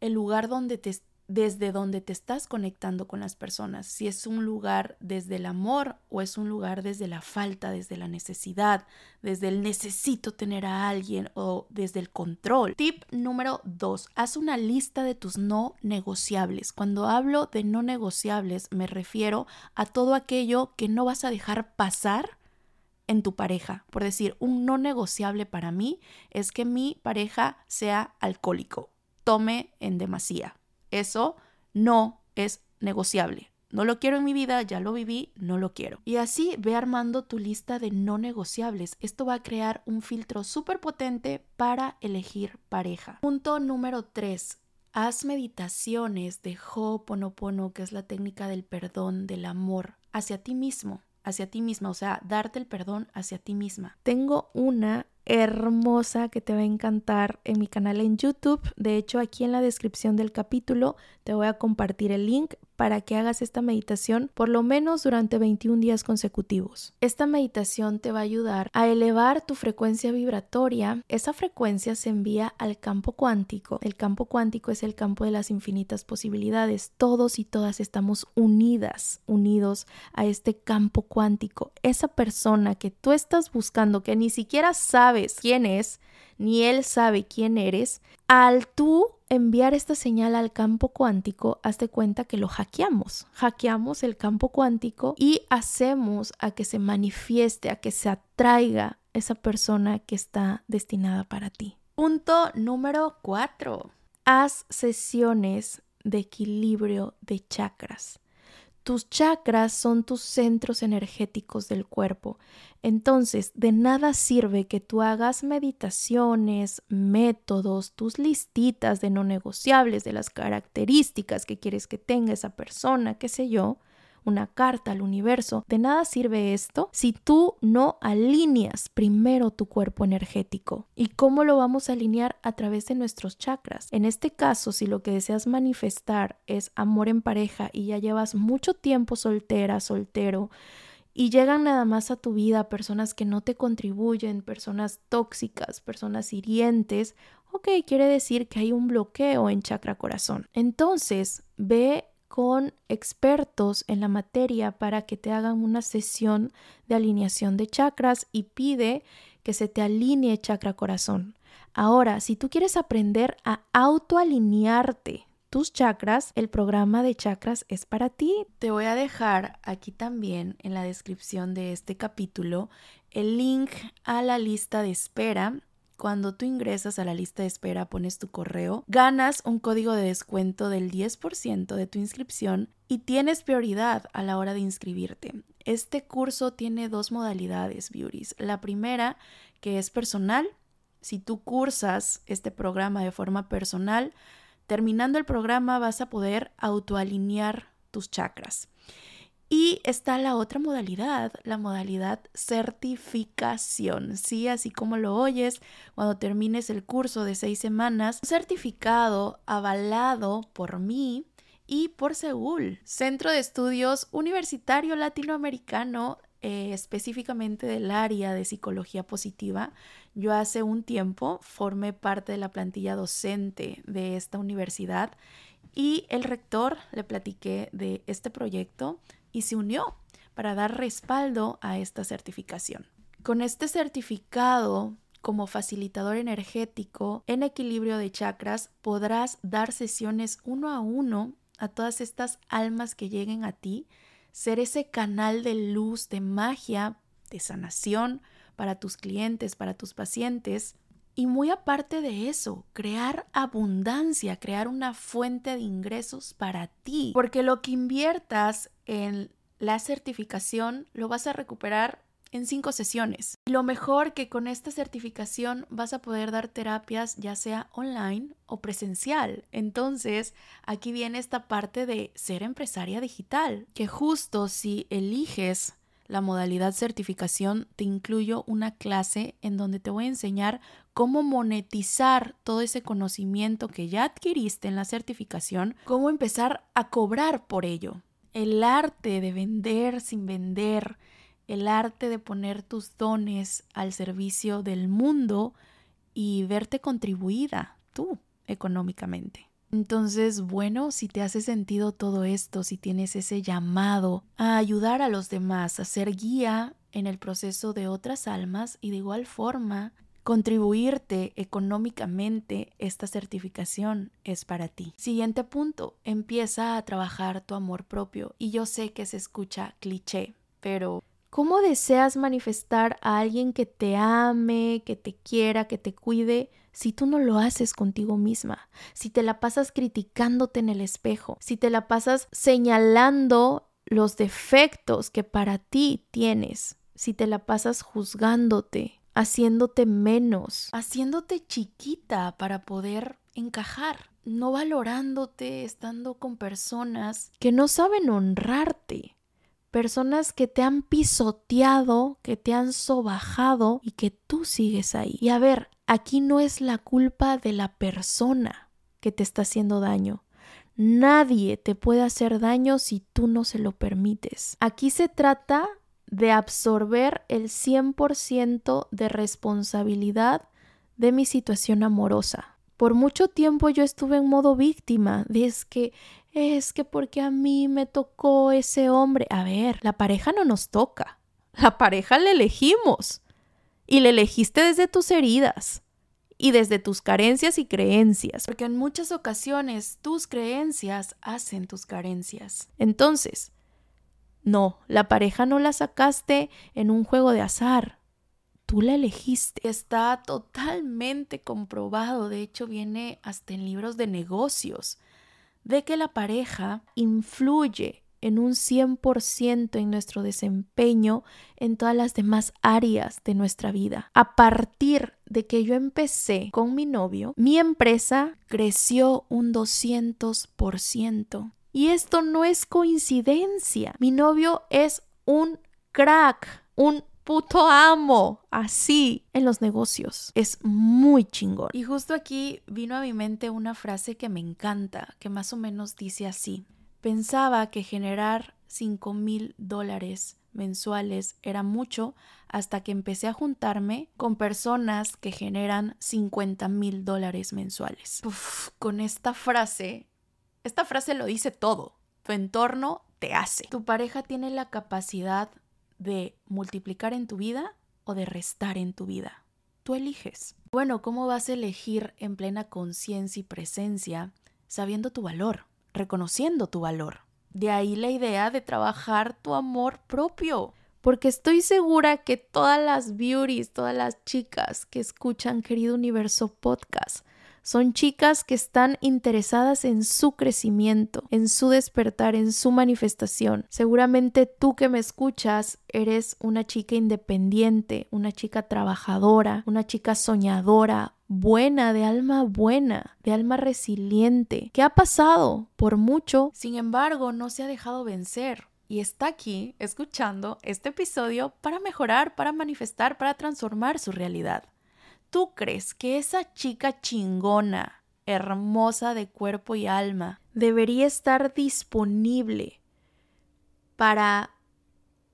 el lugar donde te desde donde te estás conectando con las personas, si es un lugar desde el amor o es un lugar desde la falta, desde la necesidad, desde el necesito tener a alguien o desde el control. Tip número dos, haz una lista de tus no negociables. Cuando hablo de no negociables me refiero a todo aquello que no vas a dejar pasar en tu pareja. Por decir, un no negociable para mí es que mi pareja sea alcohólico, tome en demasía eso no es negociable. No lo quiero en mi vida, ya lo viví, no lo quiero. Y así ve armando tu lista de no negociables. Esto va a crear un filtro súper potente para elegir pareja. Punto número 3. Haz meditaciones de Ho'oponopono, que es la técnica del perdón, del amor hacia ti mismo, hacia ti misma, o sea, darte el perdón hacia ti misma. Tengo una hermosa que te va a encantar en mi canal en YouTube. De hecho, aquí en la descripción del capítulo te voy a compartir el link para que hagas esta meditación por lo menos durante 21 días consecutivos. Esta meditación te va a ayudar a elevar tu frecuencia vibratoria. Esa frecuencia se envía al campo cuántico. El campo cuántico es el campo de las infinitas posibilidades. Todos y todas estamos unidas, unidos a este campo cuántico. Esa persona que tú estás buscando, que ni siquiera sabes quién es, ni él sabe quién eres, al tú enviar esta señal al campo cuántico, hazte cuenta que lo hackeamos. Hackeamos el campo cuántico y hacemos a que se manifieste, a que se atraiga esa persona que está destinada para ti. Punto número cuatro. Haz sesiones de equilibrio de chakras. Tus chakras son tus centros energéticos del cuerpo. Entonces, de nada sirve que tú hagas meditaciones, métodos, tus listitas de no negociables, de las características que quieres que tenga esa persona, qué sé yo, una carta al universo. De nada sirve esto si tú no alineas primero tu cuerpo energético. ¿Y cómo lo vamos a alinear? A través de nuestros chakras. En este caso, si lo que deseas manifestar es amor en pareja y ya llevas mucho tiempo soltera, soltero, y llegan nada más a tu vida personas que no te contribuyen, personas tóxicas, personas hirientes, ok, quiere decir que hay un bloqueo en chakra corazón. Entonces, ve con expertos en la materia para que te hagan una sesión de alineación de chakras y pide que se te alinee chakra corazón. Ahora, si tú quieres aprender a autoalinearte tus chakras, el programa de chakras es para ti. Te voy a dejar aquí también en la descripción de este capítulo el link a la lista de espera cuando tú ingresas a la lista de espera, pones tu correo, ganas un código de descuento del 10% de tu inscripción y tienes prioridad a la hora de inscribirte. Este curso tiene dos modalidades, beauties. La primera, que es personal. Si tú cursas este programa de forma personal, terminando el programa vas a poder autoalinear tus chakras. Y está la otra modalidad, la modalidad certificación. Sí, así como lo oyes, cuando termines el curso de seis semanas, certificado avalado por mí y por Seúl, Centro de Estudios Universitario Latinoamericano, eh, específicamente del área de psicología positiva. Yo hace un tiempo formé parte de la plantilla docente de esta universidad y el rector le platiqué de este proyecto y se unió para dar respaldo a esta certificación. Con este certificado como facilitador energético en equilibrio de chakras podrás dar sesiones uno a uno a todas estas almas que lleguen a ti, ser ese canal de luz, de magia, de sanación para tus clientes, para tus pacientes. Y muy aparte de eso, crear abundancia, crear una fuente de ingresos para ti. Porque lo que inviertas en la certificación lo vas a recuperar en cinco sesiones. Lo mejor que con esta certificación vas a poder dar terapias ya sea online o presencial. Entonces, aquí viene esta parte de ser empresaria digital, que justo si eliges la modalidad certificación, te incluyo una clase en donde te voy a enseñar cómo monetizar todo ese conocimiento que ya adquiriste en la certificación, cómo empezar a cobrar por ello. El arte de vender sin vender, el arte de poner tus dones al servicio del mundo y verte contribuida tú económicamente. Entonces, bueno, si te hace sentido todo esto, si tienes ese llamado a ayudar a los demás, a ser guía en el proceso de otras almas y de igual forma contribuirte económicamente, esta certificación es para ti. Siguiente punto, empieza a trabajar tu amor propio. Y yo sé que se escucha cliché, pero ¿cómo deseas manifestar a alguien que te ame, que te quiera, que te cuide? si tú no lo haces contigo misma, si te la pasas criticándote en el espejo, si te la pasas señalando los defectos que para ti tienes, si te la pasas juzgándote, haciéndote menos, haciéndote chiquita para poder encajar, no valorándote, estando con personas que no saben honrarte, personas que te han pisoteado, que te han sobajado y que tú sigues ahí. Y a ver, Aquí no es la culpa de la persona que te está haciendo daño. Nadie te puede hacer daño si tú no se lo permites. Aquí se trata de absorber el 100% de responsabilidad de mi situación amorosa. Por mucho tiempo yo estuve en modo víctima, de es que es que porque a mí me tocó ese hombre. A ver, la pareja no nos toca. La pareja la elegimos y le elegiste desde tus heridas y desde tus carencias y creencias, porque en muchas ocasiones tus creencias hacen tus carencias. Entonces, no, la pareja no la sacaste en un juego de azar. Tú la elegiste. Está totalmente comprobado, de hecho viene hasta en libros de negocios, de que la pareja influye en un 100% en nuestro desempeño en todas las demás áreas de nuestra vida. A partir de que yo empecé con mi novio, mi empresa creció un 200%. Y esto no es coincidencia. Mi novio es un crack, un puto amo, así en los negocios. Es muy chingón. Y justo aquí vino a mi mente una frase que me encanta, que más o menos dice así. Pensaba que generar 5 mil dólares mensuales era mucho hasta que empecé a juntarme con personas que generan 50 mil dólares mensuales. con esta frase, esta frase lo dice todo. Tu entorno te hace. Tu pareja tiene la capacidad de multiplicar en tu vida o de restar en tu vida. Tú eliges. Bueno, ¿cómo vas a elegir en plena conciencia y presencia sabiendo tu valor? reconociendo tu valor. De ahí la idea de trabajar tu amor propio. Porque estoy segura que todas las beauties, todas las chicas que escuchan Querido Universo Podcast, son chicas que están interesadas en su crecimiento, en su despertar, en su manifestación. Seguramente tú que me escuchas eres una chica independiente, una chica trabajadora, una chica soñadora, buena, de alma buena, de alma resiliente, ¿Qué ha pasado por mucho, sin embargo, no se ha dejado vencer y está aquí escuchando este episodio para mejorar, para manifestar, para transformar su realidad. ¿Tú crees que esa chica chingona, hermosa de cuerpo y alma, debería estar disponible para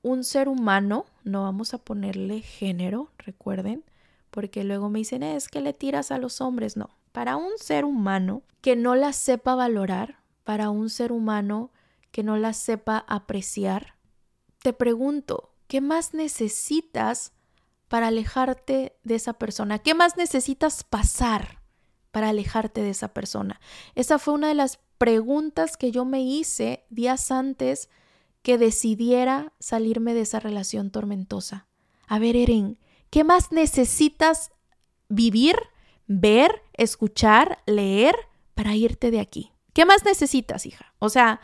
un ser humano? No vamos a ponerle género, recuerden, porque luego me dicen, es que le tiras a los hombres. No, para un ser humano que no la sepa valorar, para un ser humano que no la sepa apreciar, te pregunto, ¿qué más necesitas para alejarte de esa persona? ¿Qué más necesitas pasar para alejarte de esa persona? Esa fue una de las preguntas que yo me hice días antes que decidiera salirme de esa relación tormentosa. A ver, Eren, ¿qué más necesitas vivir, ver, escuchar, leer para irte de aquí? ¿Qué más necesitas, hija? O sea,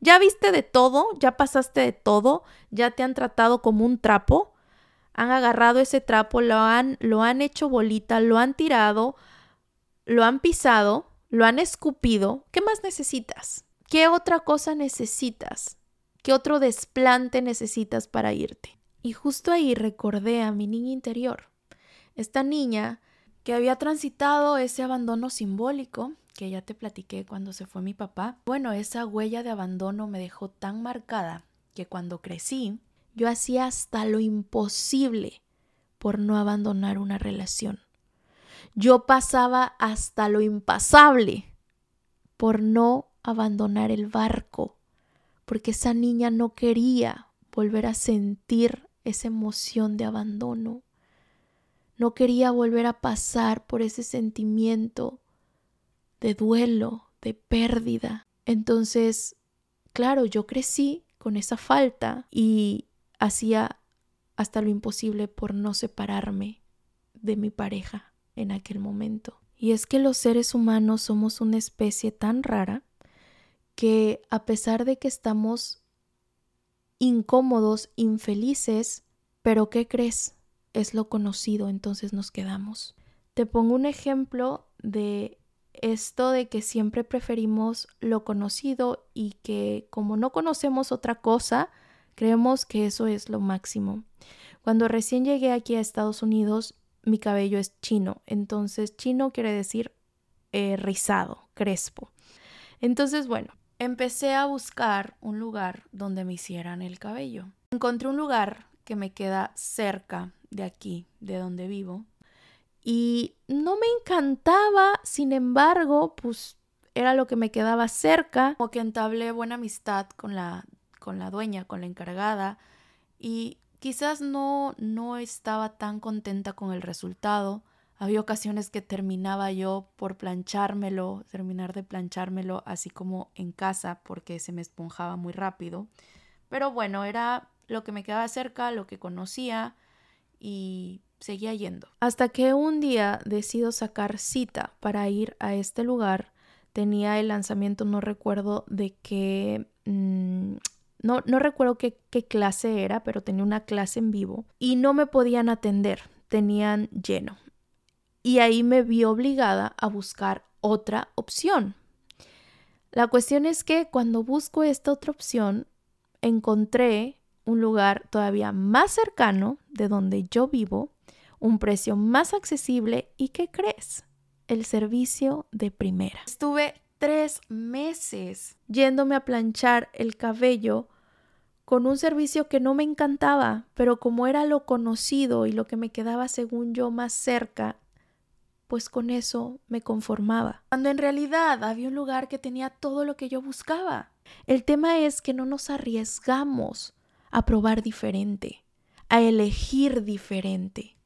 ya viste de todo, ya pasaste de todo, ya te han tratado como un trapo han agarrado ese trapo, lo han, lo han hecho bolita, lo han tirado, lo han pisado, lo han escupido. ¿Qué más necesitas? ¿Qué otra cosa necesitas? ¿Qué otro desplante necesitas para irte? Y justo ahí recordé a mi niña interior, esta niña que había transitado ese abandono simbólico que ya te platiqué cuando se fue mi papá. Bueno, esa huella de abandono me dejó tan marcada que cuando crecí yo hacía hasta lo imposible por no abandonar una relación. Yo pasaba hasta lo impasable por no abandonar el barco, porque esa niña no quería volver a sentir esa emoción de abandono. No quería volver a pasar por ese sentimiento de duelo, de pérdida. Entonces, claro, yo crecí con esa falta y hacía hasta lo imposible por no separarme de mi pareja en aquel momento. Y es que los seres humanos somos una especie tan rara que a pesar de que estamos incómodos, infelices, pero ¿qué crees? Es lo conocido, entonces nos quedamos. Te pongo un ejemplo de esto de que siempre preferimos lo conocido y que como no conocemos otra cosa, creemos que eso es lo máximo. Cuando recién llegué aquí a Estados Unidos, mi cabello es chino, entonces chino quiere decir eh, rizado, crespo. Entonces, bueno, empecé a buscar un lugar donde me hicieran el cabello. Encontré un lugar que me queda cerca de aquí, de donde vivo, y no me encantaba, sin embargo, pues era lo que me quedaba cerca, como que entablé buena amistad con la, con la dueña, con la encargada, y quizás no, no estaba tan contenta con el resultado, había ocasiones que terminaba yo por planchármelo, terminar de planchármelo así como en casa porque se me esponjaba muy rápido. Pero bueno, era lo que me quedaba cerca, lo que conocía y seguía yendo. Hasta que un día decido sacar cita para ir a este lugar. Tenía el lanzamiento, no recuerdo de qué... Mm, no, no recuerdo qué, qué clase era, pero tenía una clase en vivo y no me podían atender, tenían lleno y ahí me vi obligada a buscar otra opción. La cuestión es que cuando busco esta otra opción, encontré un lugar todavía más cercano de donde yo vivo, un precio más accesible y ¿qué crees? El servicio de primera. Estuve tres meses yéndome a planchar el cabello con un servicio que no me encantaba, pero como era lo conocido y lo que me quedaba según yo más cerca, pues con eso me conformaba. Cuando en realidad había un lugar que tenía todo lo que yo buscaba. El tema es que no nos arriesgamos a probar diferente, a elegir diferente.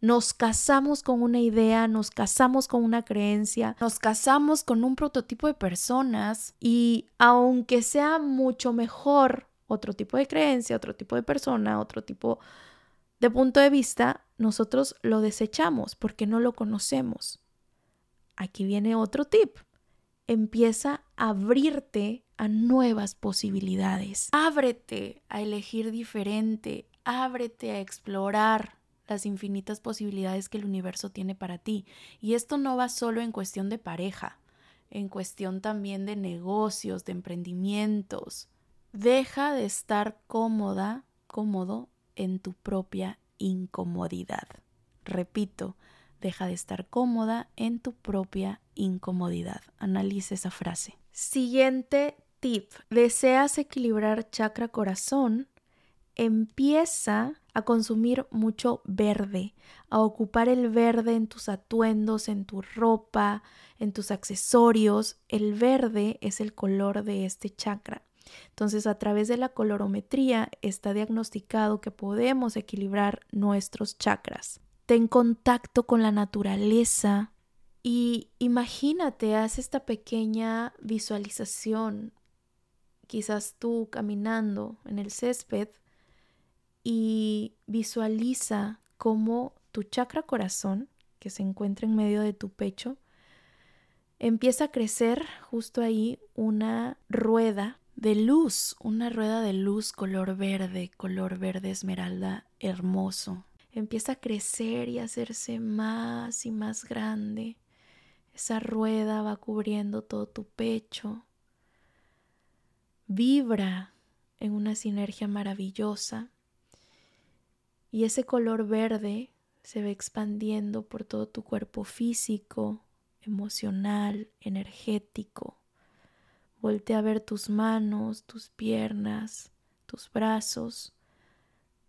Nos casamos con una idea, nos casamos con una creencia, nos casamos con un prototipo de personas y aunque sea mucho mejor otro tipo de creencia, otro tipo de persona, otro tipo de punto de vista, nosotros lo desechamos porque no lo conocemos. Aquí viene otro tip. Empieza a abrirte a nuevas posibilidades. Ábrete a elegir diferente. Ábrete a explorar las infinitas posibilidades que el universo tiene para ti. Y esto no va solo en cuestión de pareja, en cuestión también de negocios, de emprendimientos. Deja de estar cómoda, cómodo en tu propia incomodidad. Repito, deja de estar cómoda en tu propia incomodidad. Analice esa frase. Siguiente tip. ¿Deseas equilibrar chakra corazón? Empieza a consumir mucho verde, a ocupar el verde en tus atuendos, en tu ropa, en tus accesorios. El verde es el color de este chakra. Entonces, a través de la colorometría está diagnosticado que podemos equilibrar nuestros chakras. Ten contacto con la naturaleza y imagínate, haz esta pequeña visualización, quizás tú caminando en el césped y visualiza cómo tu chakra corazón, que se encuentra en medio de tu pecho, empieza a crecer justo ahí una rueda de luz, una rueda de luz color verde, color verde esmeralda, hermoso. Empieza a crecer y a hacerse más y más grande. Esa rueda va cubriendo todo tu pecho. Vibra en una sinergia maravillosa y ese color verde se va expandiendo por todo tu cuerpo físico, emocional, energético. Voltea a ver tus manos, tus piernas, tus brazos.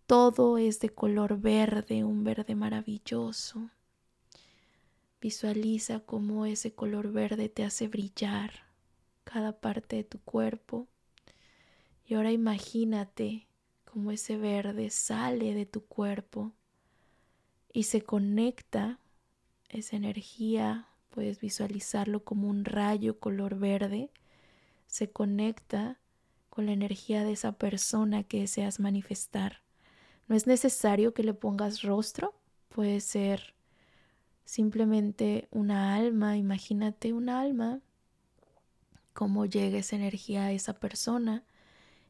Todo es de color verde, un verde maravilloso. Visualiza cómo ese color verde te hace brillar cada parte de tu cuerpo. Y ahora imagínate cómo ese verde sale de tu cuerpo y se conecta esa energía, puedes visualizarlo como un rayo color verde, se conecta con la energía de esa persona que deseas manifestar. No es necesario que le pongas rostro, puede ser simplemente una alma, imagínate una alma, cómo llega esa energía a esa persona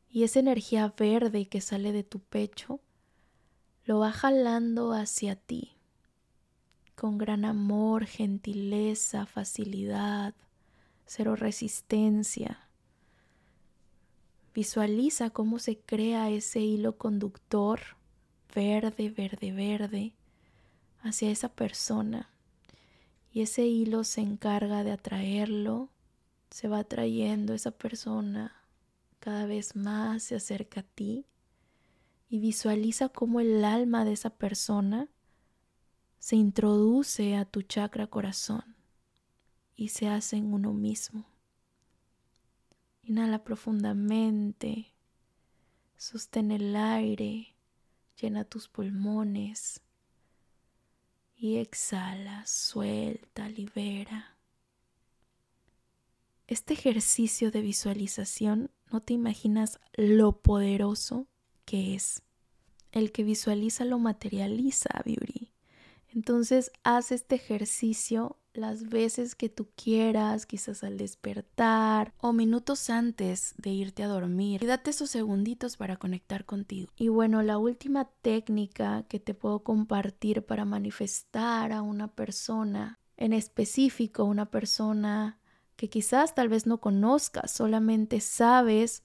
y esa energía verde que sale de tu pecho lo va jalando hacia ti con gran amor, gentileza, facilidad, cero resistencia. Visualiza cómo se crea ese hilo conductor verde, verde, verde hacia esa persona y ese hilo se encarga de atraerlo, se va atrayendo esa persona cada vez más se acerca a ti y visualiza cómo el alma de esa persona se introduce a tu chakra corazón y se hace en uno mismo. Inhala profundamente, sostén el aire, llena tus pulmones y exhala, suelta, libera. Este ejercicio de visualización no te imaginas lo poderoso que es. El que visualiza lo materializa, Beauty. Entonces haz este ejercicio las veces que tú quieras, quizás al despertar o minutos antes de irte a dormir. Y date esos segunditos para conectar contigo. Y bueno, la última técnica que te puedo compartir para manifestar a una persona en específico, una persona que quizás tal vez no conozcas, solamente sabes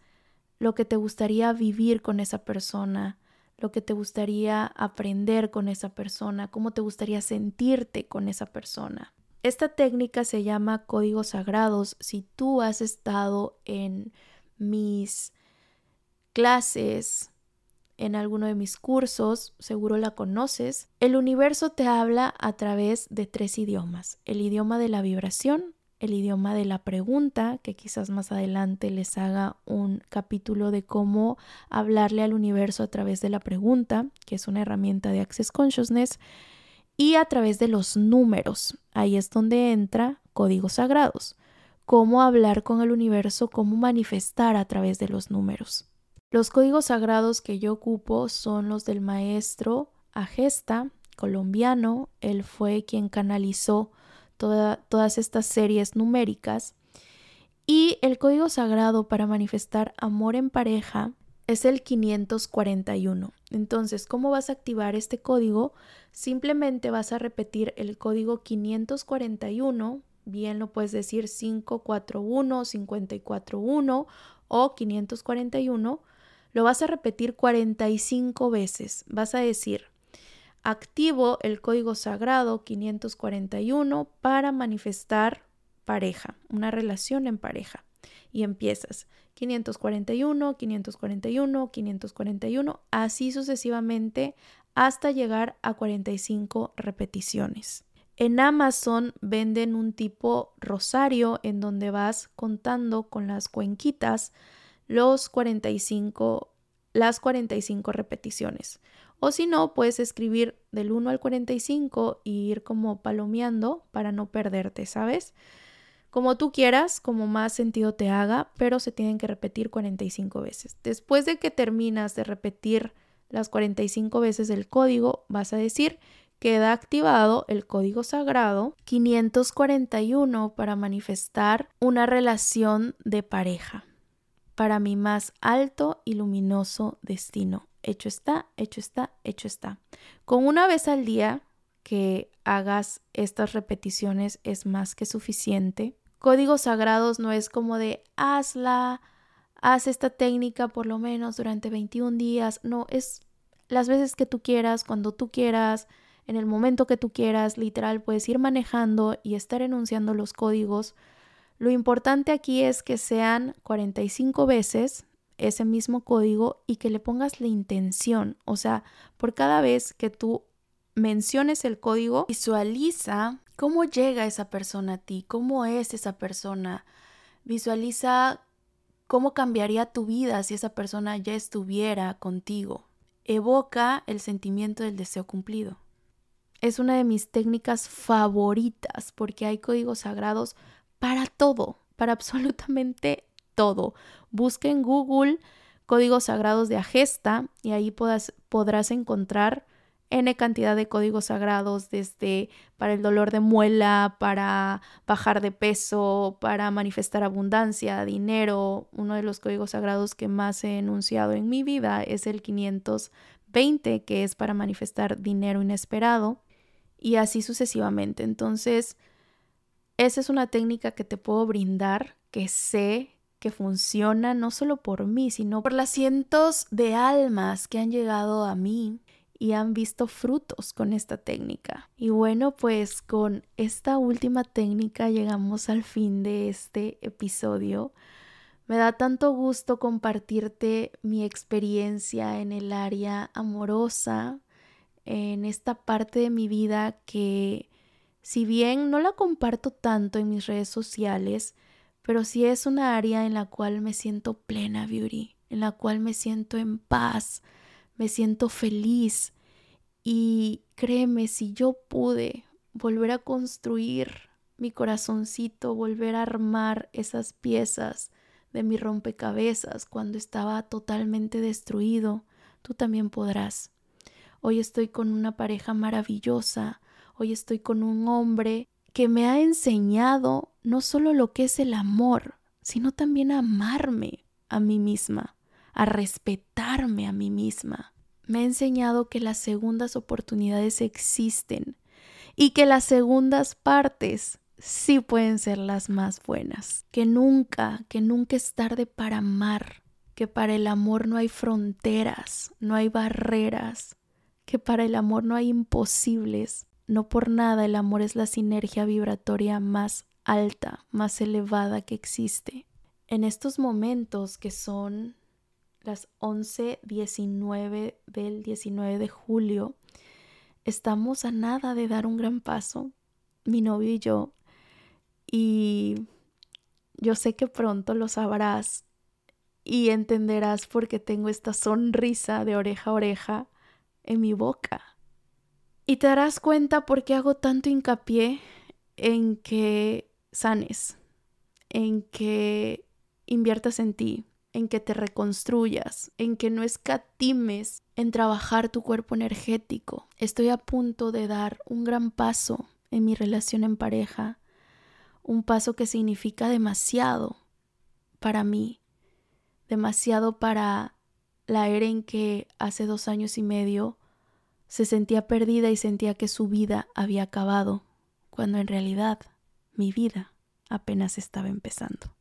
lo que te gustaría vivir con esa persona, lo que te gustaría aprender con esa persona, cómo te gustaría sentirte con esa persona. Esta técnica se llama códigos sagrados. Si tú has estado en mis clases, en alguno de mis cursos, seguro la conoces. El universo te habla a través de tres idiomas. El idioma de la vibración, el idioma de la pregunta, que quizás más adelante les haga un capítulo de cómo hablarle al universo a través de la pregunta, que es una herramienta de Access Consciousness y a través de los números. Ahí es donde entra códigos sagrados. Cómo hablar con el universo, cómo manifestar a través de los números. Los códigos sagrados que yo ocupo son los del maestro Agesta, colombiano. Él fue quien canalizó todas estas series numéricas. Y el código sagrado para manifestar amor en pareja es el 541. Entonces, ¿cómo vas a activar este código? Simplemente vas a repetir el código 541, bien lo puedes decir 541, 541 o 541, lo vas a repetir 45 veces. Vas a decir, activo el código sagrado 541 para manifestar pareja, una relación en pareja. Y empiezas 541, 541, 541, así sucesivamente hasta llegar a 45 repeticiones. En Amazon venden un tipo rosario en donde vas contando con las cuenquitas los 45 las 45 repeticiones. O si no, puedes escribir del 1 al 45 y ir como palomeando para no perderte, ¿sabes? Como tú quieras, como más sentido te haga, pero se tienen que repetir 45 veces. Después de que terminas de repetir las 45 veces el código, vas a decir, queda activado el código sagrado 541 para manifestar una relación de pareja para mi más alto y luminoso destino. Hecho está, hecho está, hecho está. Con una vez al día que hagas estas repeticiones es más que suficiente Códigos sagrados no es como de hazla, haz esta técnica por lo menos durante 21 días. No, es las veces que tú quieras, cuando tú quieras, en el momento que tú quieras, literal, puedes ir manejando y estar enunciando los códigos. Lo importante aquí es que sean 45 veces ese mismo código y que le pongas la intención. O sea, por cada vez que tú menciones el código, visualiza cómo llega esa persona a ti, cómo es esa persona. Visualiza cómo cambiaría tu vida si esa persona ya estuviera contigo. Evoca el sentimiento del deseo cumplido. Es una de mis técnicas favoritas porque hay códigos sagrados para todo, para absolutamente todo. Busca en Google códigos sagrados de Agesta y ahí podrás encontrar N cantidad de códigos sagrados, desde para el dolor de muela, para bajar de peso, para manifestar abundancia, dinero. Uno de los códigos sagrados que más he enunciado en mi vida es el 520, que es para manifestar dinero inesperado, y así sucesivamente. Entonces, esa es una técnica que te puedo brindar, que sé que funciona no solo por mí, sino por las cientos de almas que han llegado a mí y han visto frutos con esta técnica. Y bueno, pues con esta última técnica llegamos al fin de este episodio. Me da tanto gusto compartirte mi experiencia en el área amorosa, en esta parte de mi vida que si bien no la comparto tanto en mis redes sociales, pero sí es una área en la cual me siento plena, Beauty, en la cual me siento en paz, me siento feliz y créeme, si yo pude volver a construir mi corazoncito, volver a armar esas piezas de mi rompecabezas cuando estaba totalmente destruido, tú también podrás. Hoy estoy con una pareja maravillosa, hoy estoy con un hombre que me ha enseñado no solo lo que es el amor, sino también a amarme a mí misma, a respetarme a mí misma. Me ha enseñado que las segundas oportunidades existen y que las segundas partes sí pueden ser las más buenas. Que nunca, que nunca es tarde para amar, que para el amor no hay fronteras, no hay barreras, que para el amor no hay imposibles. No por nada el amor es la sinergia vibratoria más alta, más elevada que existe. En estos momentos que son las 11.19 del 19 de julio, estamos a nada de dar un gran paso, mi novio y yo, y yo sé que pronto lo sabrás y entenderás por qué tengo esta sonrisa de oreja a oreja en mi boca. Y te darás cuenta por qué hago tanto hincapié en que sanes, en que inviertas en ti, en que te reconstruyas, en que no escatimes en trabajar tu cuerpo energético. Estoy a punto de dar un gran paso en mi relación en pareja, un paso que significa demasiado para mí, demasiado para la era en que hace dos años y medio se sentía perdida y sentía que su vida había acabado, cuando en realidad mi vida apenas estaba empezando.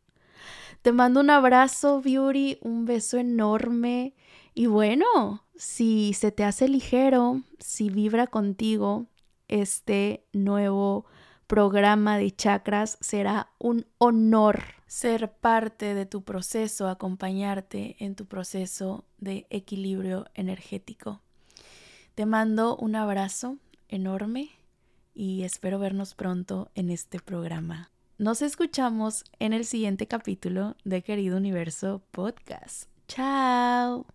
Te mando un abrazo, Beauty, un beso enorme. Y bueno, si se te hace ligero, si vibra contigo este nuevo programa de chakras, será un honor ser parte de tu proceso, acompañarte en tu proceso de equilibrio energético. Te mando un abrazo enorme y espero vernos pronto en este programa. Nos escuchamos en el siguiente capítulo de Querido Universo Podcast. Chao.